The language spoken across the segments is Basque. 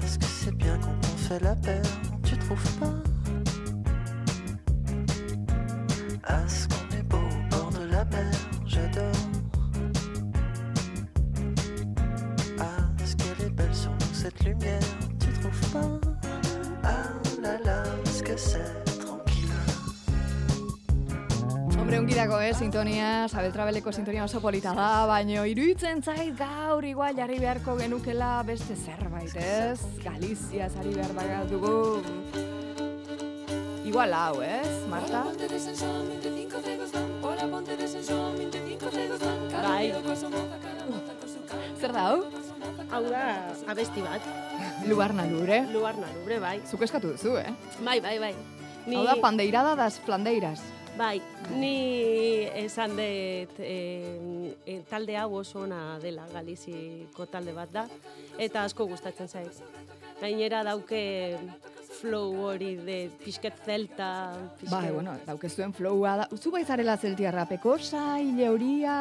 Parce que c'est bien quand on fait la paire, tu trouves pas? Eh, sintonia, Sabeltrabeleko sintonia oso polita da, baino iruditzen zait gaur igual jarri beharko genukela beste zerbait, ez? Galizia zari behar bagat dugu. Igual hau, ez, Marta? Bai, Zer da hau? hau da abesti bat. Luarna lure. Luarna lubre, bai. Zuk eskatu duzu, eh? Bai, bai, bai. Ni, Hau da pandeirada das flandeiras. Bai, ni esan dut e, e, talde hau oso ona dela, Galiziko talde bat da, eta asko gustatzen zait. Gainera dauke flow hori de pixket zelta, pixket... Bai, bueno, daukezuen flowa da. Zu bai zarela zeltiarra, pekosa, hile horia,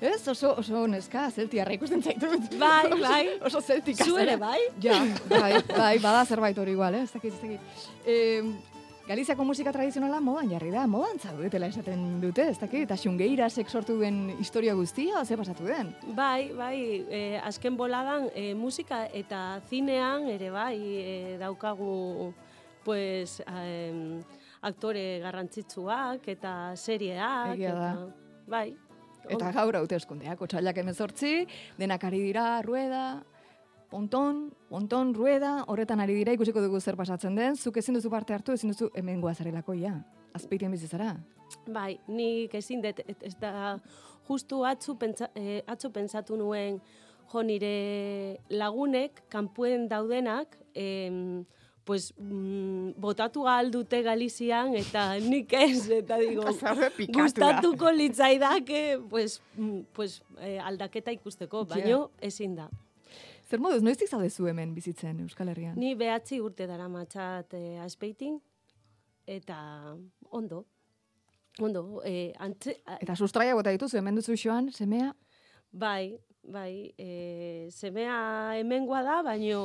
ez? Oso, oso neska, zeltiarra ikusten zaitut. Bai, bai. oso zeltika. Zu ere bai? Ja, bai, bai, bada zerbait hori igual, eh? Ez dakit, ez dakit. Eh, Galiziako musika tradizionala modan jarri da, modan zaudetela esaten dute, ez dakit, eta xungeirasek sortu duen historia guztia, ze pasatu den? Bai, bai, e, azken boladan e, musika eta zinean ere bai e, daukagu pues, em, aktore garrantzitsuak eta serieak. Egia da. Eta, bai. Eta gaur hauteskundeak, otxailak emezortzi, denak ari dira, rueda, ponton, ponton, rueda, horretan ari dira, ikusiko dugu zer pasatzen den, zuk ezin duzu parte hartu, ezin duzu hemen goazarelako, ja. Azpeitien bizi zara. Bai, nik ezin dut, ez da justu atzu, pentsa, eh, atzo pentsatu nuen jo nire lagunek, kanpuen daudenak, em, pues, mm, botatu ahal dute Galizian, eta nik ez, eta digo, gustatuko litzaidake, pues, mm, pues, eh, aldaketa ikusteko, baino ezin da. Zer moduz, noiztik zaudezu hemen bizitzen Euskal Herrian? Ni behatzi urte dara matxat eh, azpeitin, eta ondo, ondo, eh, antze, a- Eta sustraia bota dituzu, hemen duzu joan, semea, bai, bai, e, semea hemengoa da, baino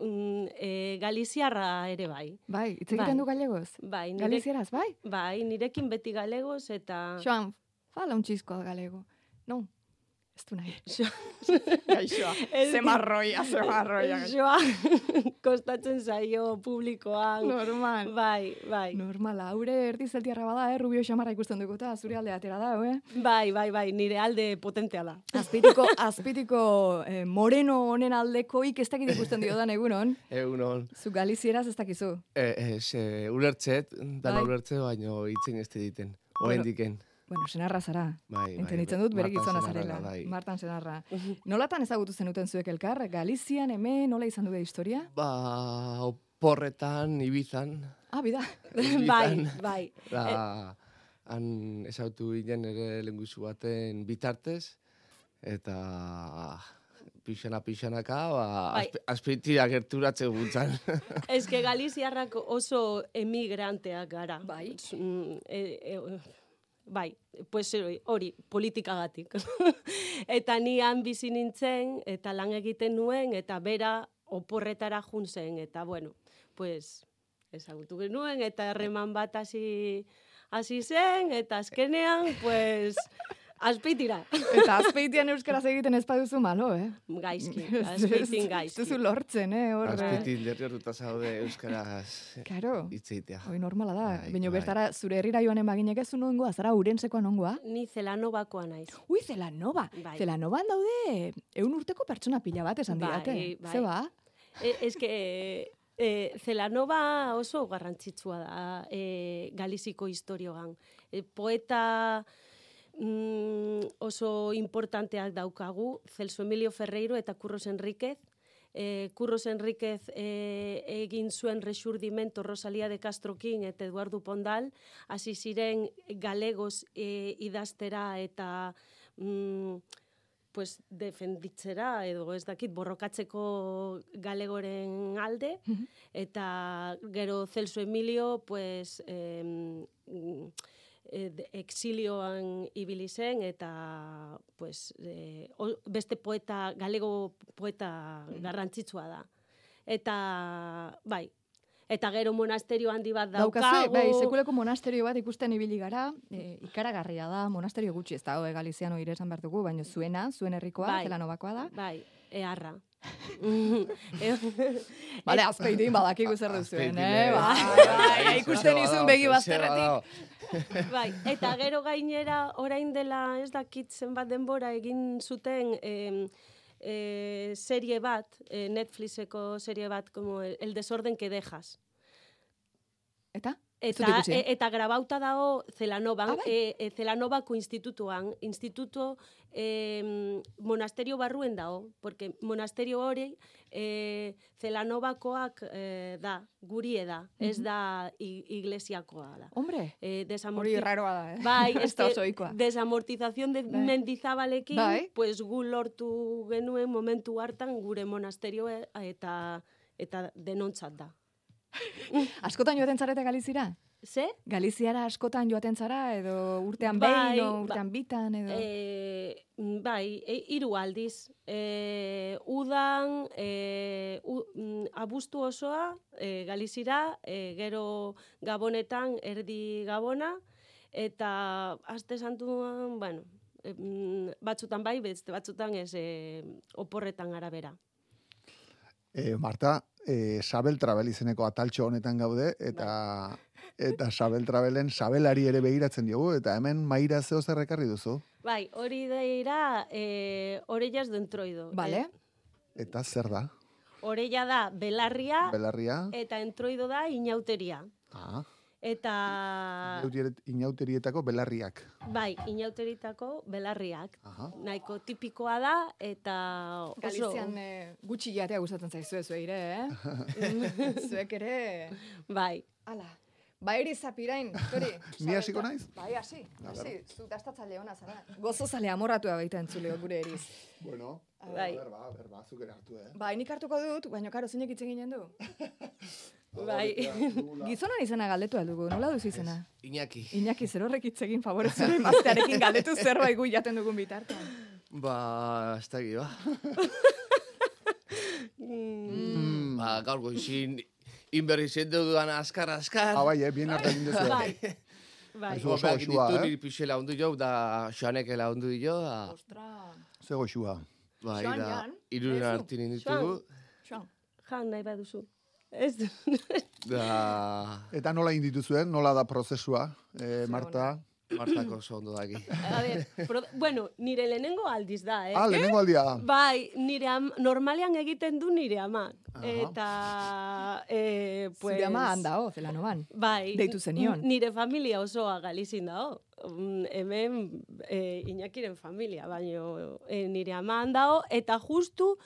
mm, e, galiziarra ere bai. bai, hitz egiten Bai. du galegoz? Bai, nire, Galizieraz, bai? bai, nirekin beti galegoz eta... Joan, fala un txisko galego. No, ez du nahi. Jo- Gaixoa, Ez- zemarroia, zemarroia. Joa, kostatzen zaio publikoan. Normal. Bai, bai. Normala, haure erdi zeltiarra bada, eh? Rubio xamarra ikusten dugu eta zure alde atera da, eh? Bai, bai, bai, nire alde potentea da. Azpitiko, azpitiko eh, moreno honen aldekoik ez dakit ikusten dio dan egunon. Egunon, Zu galizieraz ez dakizu. e, ez, e, ulertzet, dana Bai. ulertze, baino hitzen ez. Bueno. Oraindiken. Bueno, senarra zara. Bai, bai, Entenditzen bai. dut bere gizona zarela. bai. Martan senarra. Nolatan ezagutu zenuten zuek elkar? Galizian, hemen, nola izan du da historia? Ba, oporretan, ibizan. Ah, bida. bai, Bizan. bai. Da, han esautu ginen ere lenguzu baten bitartez, eta pixana pixanaka, ba, Bai. azpe, azpeitira gerturatze guntzan. Ez que Galiziarrak oso emigranteak gara. Bai. Mm, e, e, bai, pues hori, hori politikagatik. eta ni han bizi nintzen, eta lan egiten nuen, eta bera oporretara jun zen, eta bueno, pues ezagutu genuen, eta herreman bat hasi hasi zen, eta azkenean, pues, azpeitira. Eta azpeitian euskaraz egiten ez baduzu malo, eh? Gaizki, azpeitin gaizki. duzu lortzen, eh? Hor, eh? Azpeitin derrioruta zaude euskaraz Karo. hitzeitea. Hoi normala da. Bai, Baina bai. bertara zure herrira joanen baginek ez nongoa, zara urentzekoa nongoa? Ni zelanobakoa naiz. Ui, Zelanova. Bai. Zelanoban daude eun urteko pertsona pila bat esan Bai, didate. bai. Ze ba? E, ez que e, Zelanova oso garrantzitsua da e, Galiziko historioan. E, poeta mm, oso importanteak daukagu, Celso Emilio Ferreiro eta Curros Enríquez. E, Curros Enríquez e, egin zuen resurdimento Rosalía de Castrokin eta Eduardo Pondal, hasi ziren galegoz e, idaztera eta mm, pues, defenditzera edo ez dakit borrokatzeko galegoren alde. Eta gero Celso Emilio pues em, mm, eh, de- exilioan ibili zen eta pues, eh, o- beste poeta galego poeta garrantzitsua da Eta, bai, eta gero monasterio handi bat Daukazu, daukagu. bai, sekuleko monasterio bat ikusten ibili gara, e, ikaragarria da, monasterio gutxi ez da, hoe Galiziano ire esan behar dugu, baina zuena, zuen herrikoa, Bai. zelanobakoa da. Bai, eharra. Bale, azpeitin badakigu zer duzuen, eh? eh? Bai, ikusten izun begi bazterretik. bai, eta gero gainera orain dela ez dakit zenbat denbora egin zuten em, e, serie bat, e, Netflixeko serie bat, como El, el desorden que dejas. Eta? Ez Eta, e, eta grabauta dago Zelanoban, Ah, bai. e, e, Zelanovako institutuan, instituto e, monasterio barruen dago, porque monasterio hori e, Zelanovakoak e, da, gurie da, ez Mhm. da i- iglesiakoa da. Hombre, E, hori desamorti- raroa da, eh? Bai, ez da desamortización de Bai. mendizabalekin, Bai. pues gu lortu genuen momentu hartan gure monasterio e- eta eta denontzat da. Askotan joaten zarete Galizira? Ze? Galiziara askotan joaten zara, edo urtean Bai, behin, o ba- urtean bitan, edo... E, bai, e, hiru aldiz. E, udan, e, u, mm, abuztu osoa, e, Galizira, e, gero Gabonetan, erdi Gabona, eta aste santuan, bueno, e, mm, batzutan bai, beste batzutan ez e, oporretan arabera. E, Marta, e, Sabel Travel izeneko ataltxo honetan gaude, eta eta Sabel Travelen Sabelari ere begiratzen diogu, eta hemen maira zeo zer ekarri duzu. Bai, hori dira e, orellas dentroido. Bale? Eta zer da? E, orella da belarria, Belarria? eta entroido da inauteria. Ah, Eta, inauterietako belarriak. bai, inauteritako belarriak. Aha. Nahiko tipikoa da, eta oso... Galizian eh, gutxi jatea gustatzen zaizue zueire, eh? Zuek ere... Bai, Ala, ba eri zapirain, hori. Ni hasiko naiz? Bai, hasi, hasi, zu dastatzaile ona zara. Gozozale amorratua baita entzuleo gure eriz. Bueno, Bai. berba, berba, zuk ere hartu, eh? Ba, nik hartuko dut, baina karo zinek itzen ginen du. bai. Gizonan izena galdetu aldugu, nola duzu izena? Iñaki. Iñaki zer horrek hitz egin favorez zure emaztearekin galdetu zerbait gu jaten dugun bitartean. Ba, ez da ba. Mm, Ba, gaur goizin, inberri zendu dudan askar, askar. Ah, bai, eh, bien hartu egin duzu. bai, bai. Oso Gobeak goxua, ditu eh? niri pixela hundu jo, da xoaneke laundu dio, da, Ostra, Ze goxua. bai, da, irun hartin inditugu, Joan. Jan nahi baduzu. Ez du. da, Eta nola egin dituzuen, nola da prozesua, eh, Marta? Martako oso ondo daki. A ver, pro, bueno, nire lehenengo aldiz da, eh? Ah, lehenengo aldia da. Bai, nire am, normalean egiten du nire amak. Aha. Eta, eh, pues... Zure ama handao, zelanoban. Bai. Deitu zenion. Nire familia osoa galizin dago. Mm, Hemen e, Iñakiren familia, baino e, nire ama handao, eta justu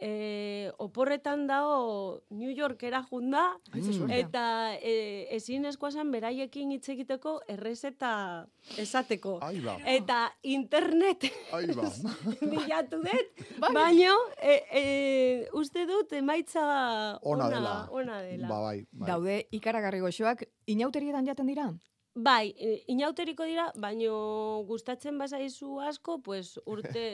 e, oporretan dago New Yorkera junda, eta e, ezin eskuazan beraiekin hitz egiteko errezeta esateko. Ba, Eta internet ba. bilatu dut, Bai. baino e, e, uste dut emaitza Ona dela. Ona dela. Ba, bai, bai. Daude ikaragarri goxoak, inauterietan jaten dira? Bai, e, inauteriko dira, baino gustatzen bazaizu asko, pues urte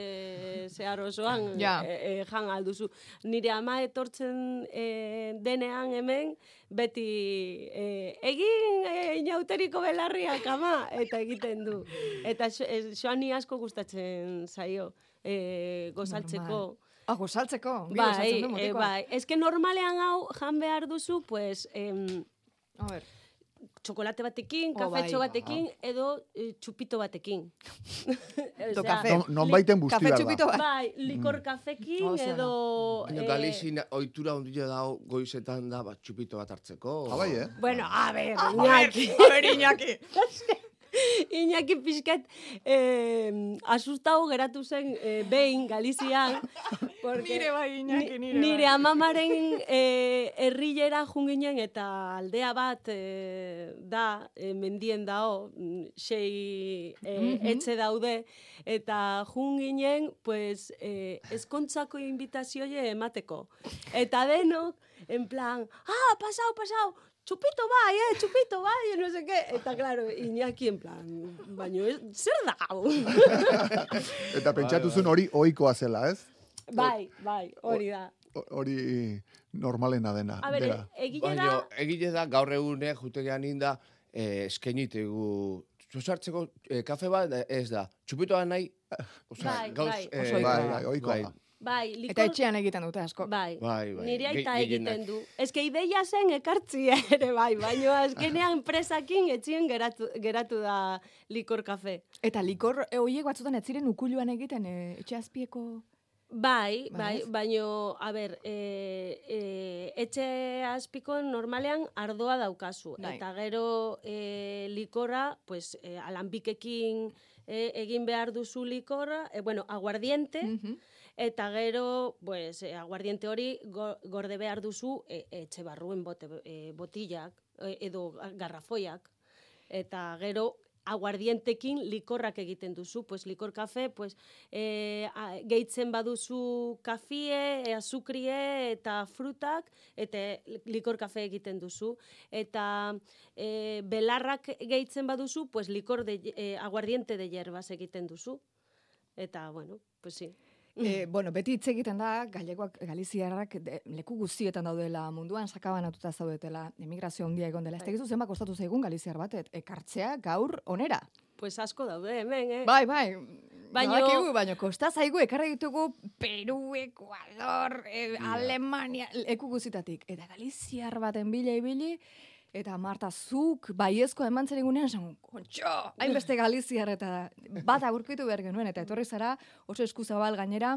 zehar osoan Ja. e, e, jan alduzu. Nire ama etortzen e, denean hemen, beti e, egin e, inauteriko belarriak ama, eta egiten du. Eta xo- e, asko gustatzen zaio e, gozaltzeko. Ah, gozaltzeko, Bai, gozatzen du e, motikoa. bai. Que normalean hau jan behar duzu, pues, em, A ver, txokolate batekin, Oh, kafetxo bai. batekin, edo eh, txupito batekin. Osea, kafe. Non, non baiten busti kafe txupito bat. Bai, likor kafekin Oh, zera. edo... Baina eh, Galizin ohitura hundia dago goizetan da, bat, txupito bat hartzeko. Ah, bai, eh? Bueno, a ver, A Iñaki. a ver, Iñaki. Iñaki pixkat eh, asustau geratu zen eh, behin Galizian. porque Nire bai, Iñaki, ni- nire nire bai. amamaren eh, herrilera junginen eta aldea bat eh, da, eh, mendien dao, mm, sei eh, Mhm. etxe daude, eta junginen, pues, eh, eskontzako invitazioie emateko. Eta denok, en plan, ah, pasau, pasau, txupito bai, eh, txupito bai, no sé qué. Eta, claro, Iñaki en plan, baino, zer da hau? Eta pentsatu zuen hori ohikoa zela, ez? Bai, bai, hori da. Hori normalena dena. A ber, dela. egile da, egile da, gaur egune, jutegean inda, eh, eskenitegu, zuzartzeko eh, kafe bat eh, ez da. Txupitoa nahi, osea, Bai, gauz... bai. eh, Oso Bai, bai, da. bai, likor... Eta etxean egiten dute asko. Bai, Bai, bai, nire ge- aita gehienak. egiten du. Ez que ideia zen ekartzi ere bai, baina azkenean presakin etxien geratu, geratu da likor kafe. Eta likor e, horiek batzutan ez ziren ukuluan egiten, e, etxe azpieko... Bai, Bai, bai, baino, a ber, e, e, etxe azpiko normalean ardoa daukazu. Bai. Eta gero e, likorra, pues, e, alanbikekin e, egin behar duzu likorra, e, bueno, aguardiente, Mhm. eta gero, pues, e, aguardiente hori go- gorde behar duzu e, etxe barruen bote, e, botillak, e, edo garrafoiak. Eta gero, aguardientekin likorrak egiten duzu, pues likor kafe, pues e, a, gehitzen baduzu kafie, e, azukrie eta frutak, eta likor kafe egiten duzu. Eta e, belarrak gehitzen baduzu, pues likor de, e, aguardiente de hierbas egiten duzu. Eta, bueno, pues sí. E, bueno, beti hitz egiten da, galegoak, galiziarrak de, leku guztietan daudela munduan, sakabanatuta zaudetela, emigrazio handia egon dela. Ez tegizu zenba kostatu zaigun galiziar bat, ekartzea gaur onera. Pues asko daude hemen, eh? Bai, bai. Baino- Badakigu, baino kosta zaigu ekarri ditugu Peru, Ecuador, e, Alemania, leku guzitatik. Eta galiziar baten bila ibili, eta Marta, zuk baiezko eman zer egunean, esan, kontxo, hainbeste galiziar eta bat agurkitu behar genuen, eta etorri zara oso eskuzabal gainera,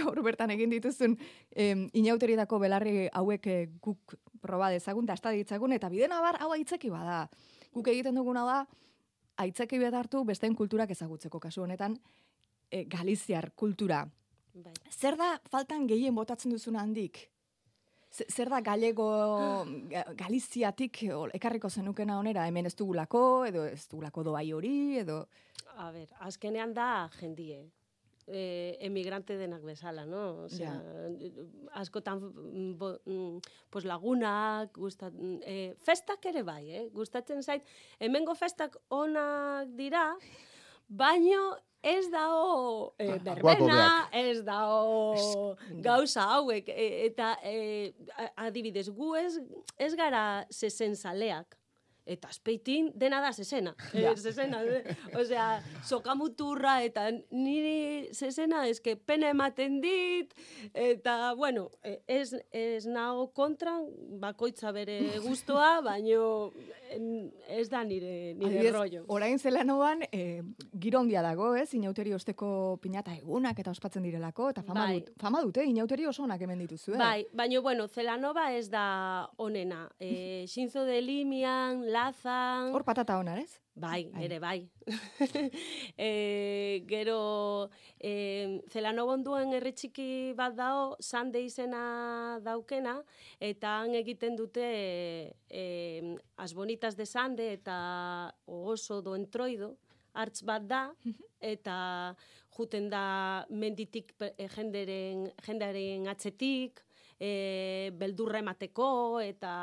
gaur bertan egin dituzun em, inauterietako belarri hauek eh, guk proba dezagun, da esta ditzagun, eta bide nabar hau aitzeki bada. Guk egiten duguna da, aitzeki bat hartu besteen kulturak ezagutzeko kasu honetan, e, galiziar kultura. Bai. Zer da faltan gehien botatzen duzuna handik? Zer da galego ga- galiziatik o, ekarriko zenukena onera, hemen ez dugulako, edo ez dugulako doai hori, edo... A ber, azkenean da jendie. Eh, emigrante denak bezala, no? Osea, askotan mm, bo, pues lagunak, gustat, eh, festak ere bai, eh? Gustatzen zait, hemengo festak onak dira, baino ez dao Guapo berbena, ez dao gauza hauek, e, eta e, adibidez, gu ez, ez gara zesen zaleak, eta azpeitin dena da zezena. Ja. Eh, zezena, eh? osea, sokamuturra eta niri zezena eske pena ematen dit, eta, bueno, eh, ez, ez nago kontra, bakoitza bere gustoa, baino ez da nire, nire Adibidez, rollo. orain zelanoan, e, giro handia dago, ez? Inauteri osteko pinata egunak eta ospatzen direlako, eta fama, Bai. dut, fama dute, inauteri oso onak hemen dituzu, eh? Bai, baina, bueno, Zelanova ez da onena. E, Shinzo de Limian, Lazan... Hor patata ona, ez? Bai, Bai. ere bai. e, gero, e, Zelanobon duen herri txiki bat dao, Sande izena daukena, eta han egiten dute e, As Bonitas de Sande eta Oso do Entroido, hartz bat da, eta juten da menditik pe- e, jenderen, jendaren atzetik, e, beldurra emateko, eta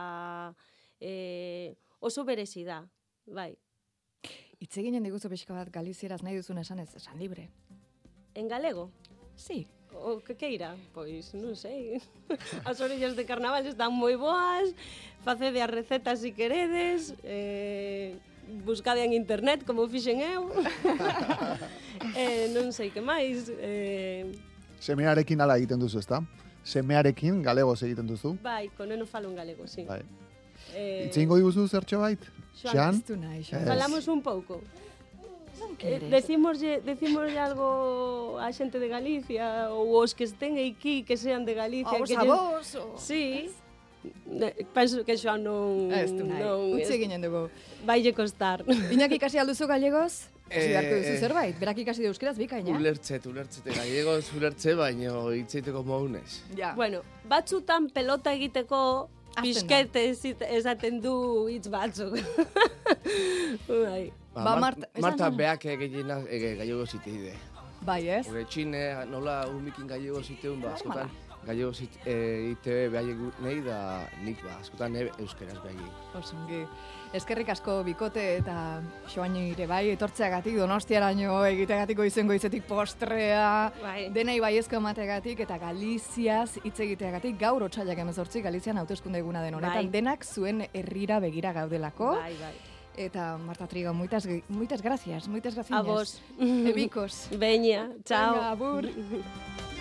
e, oso berezi da, bai. Itze ginen diguzu pixka bat galizieraz nahi duzun esanez, esan libre. En galego? Sí. O que queira? Pois, non sei. As orellas de carnaval están moi boas, facede as recetas se si queredes, eh, buscade en internet como fixen eu. eh, non sei que máis. Eh... Semearekin ala egiten duzu, ezta? Semearekin galegos egiten duzu? Bai, con neno falo en galego, sí. Bai. Eh, ingo diguzu zertxo bait? Xan? Falamos un pouco. Eh, decimoslle, decimoslle algo a xente de Galicia ou os que estén aquí que sean de Galicia. Os que a Lle... O... Sí. Penso que xa non... Esto, non Utsi ginen dugu. Vaille costar. Iñaki casi alduzu gallegos? Kasi eh, beharko duzu eh. zerbait, berak ikasi de euskeraz bikaina. Eh? Ulertxet, ulertxet, gallegos ulertxe baino itxeiteko mounez. Ja. Bueno, batzutan pelota egiteko Ezit- esaten du hitz batzuk. bai. Ba, Mar- Marta- Marta beak gehiena e, gallego ziteide. Bai, ez? Hore, txine, nola umikin gallego ziteun, ba, askotan, gallego zit, e, ite behaiek nahi da nik, ba, askotan ne euskeraz behaiek. Osongi. Eskerrik asko bikote eta xoaini ere bai, etortzeagatik donostiaraino egiteagatik goizen goizetik postrea, Bai. denei baiezko emateagatik eta Galiziaz hitz egiteagatik gaur otsailak 18 Galizian hauteskunde eguna den honetan Bai. denak zuen herrira begira gaudelako Bai, bai. eta Marta Trigo muitas muitas gracias, muitas gracias. A vos. Ebikos. Beña, chao. Venga, agur.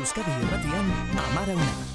Euskadi Irratian, Amara Una.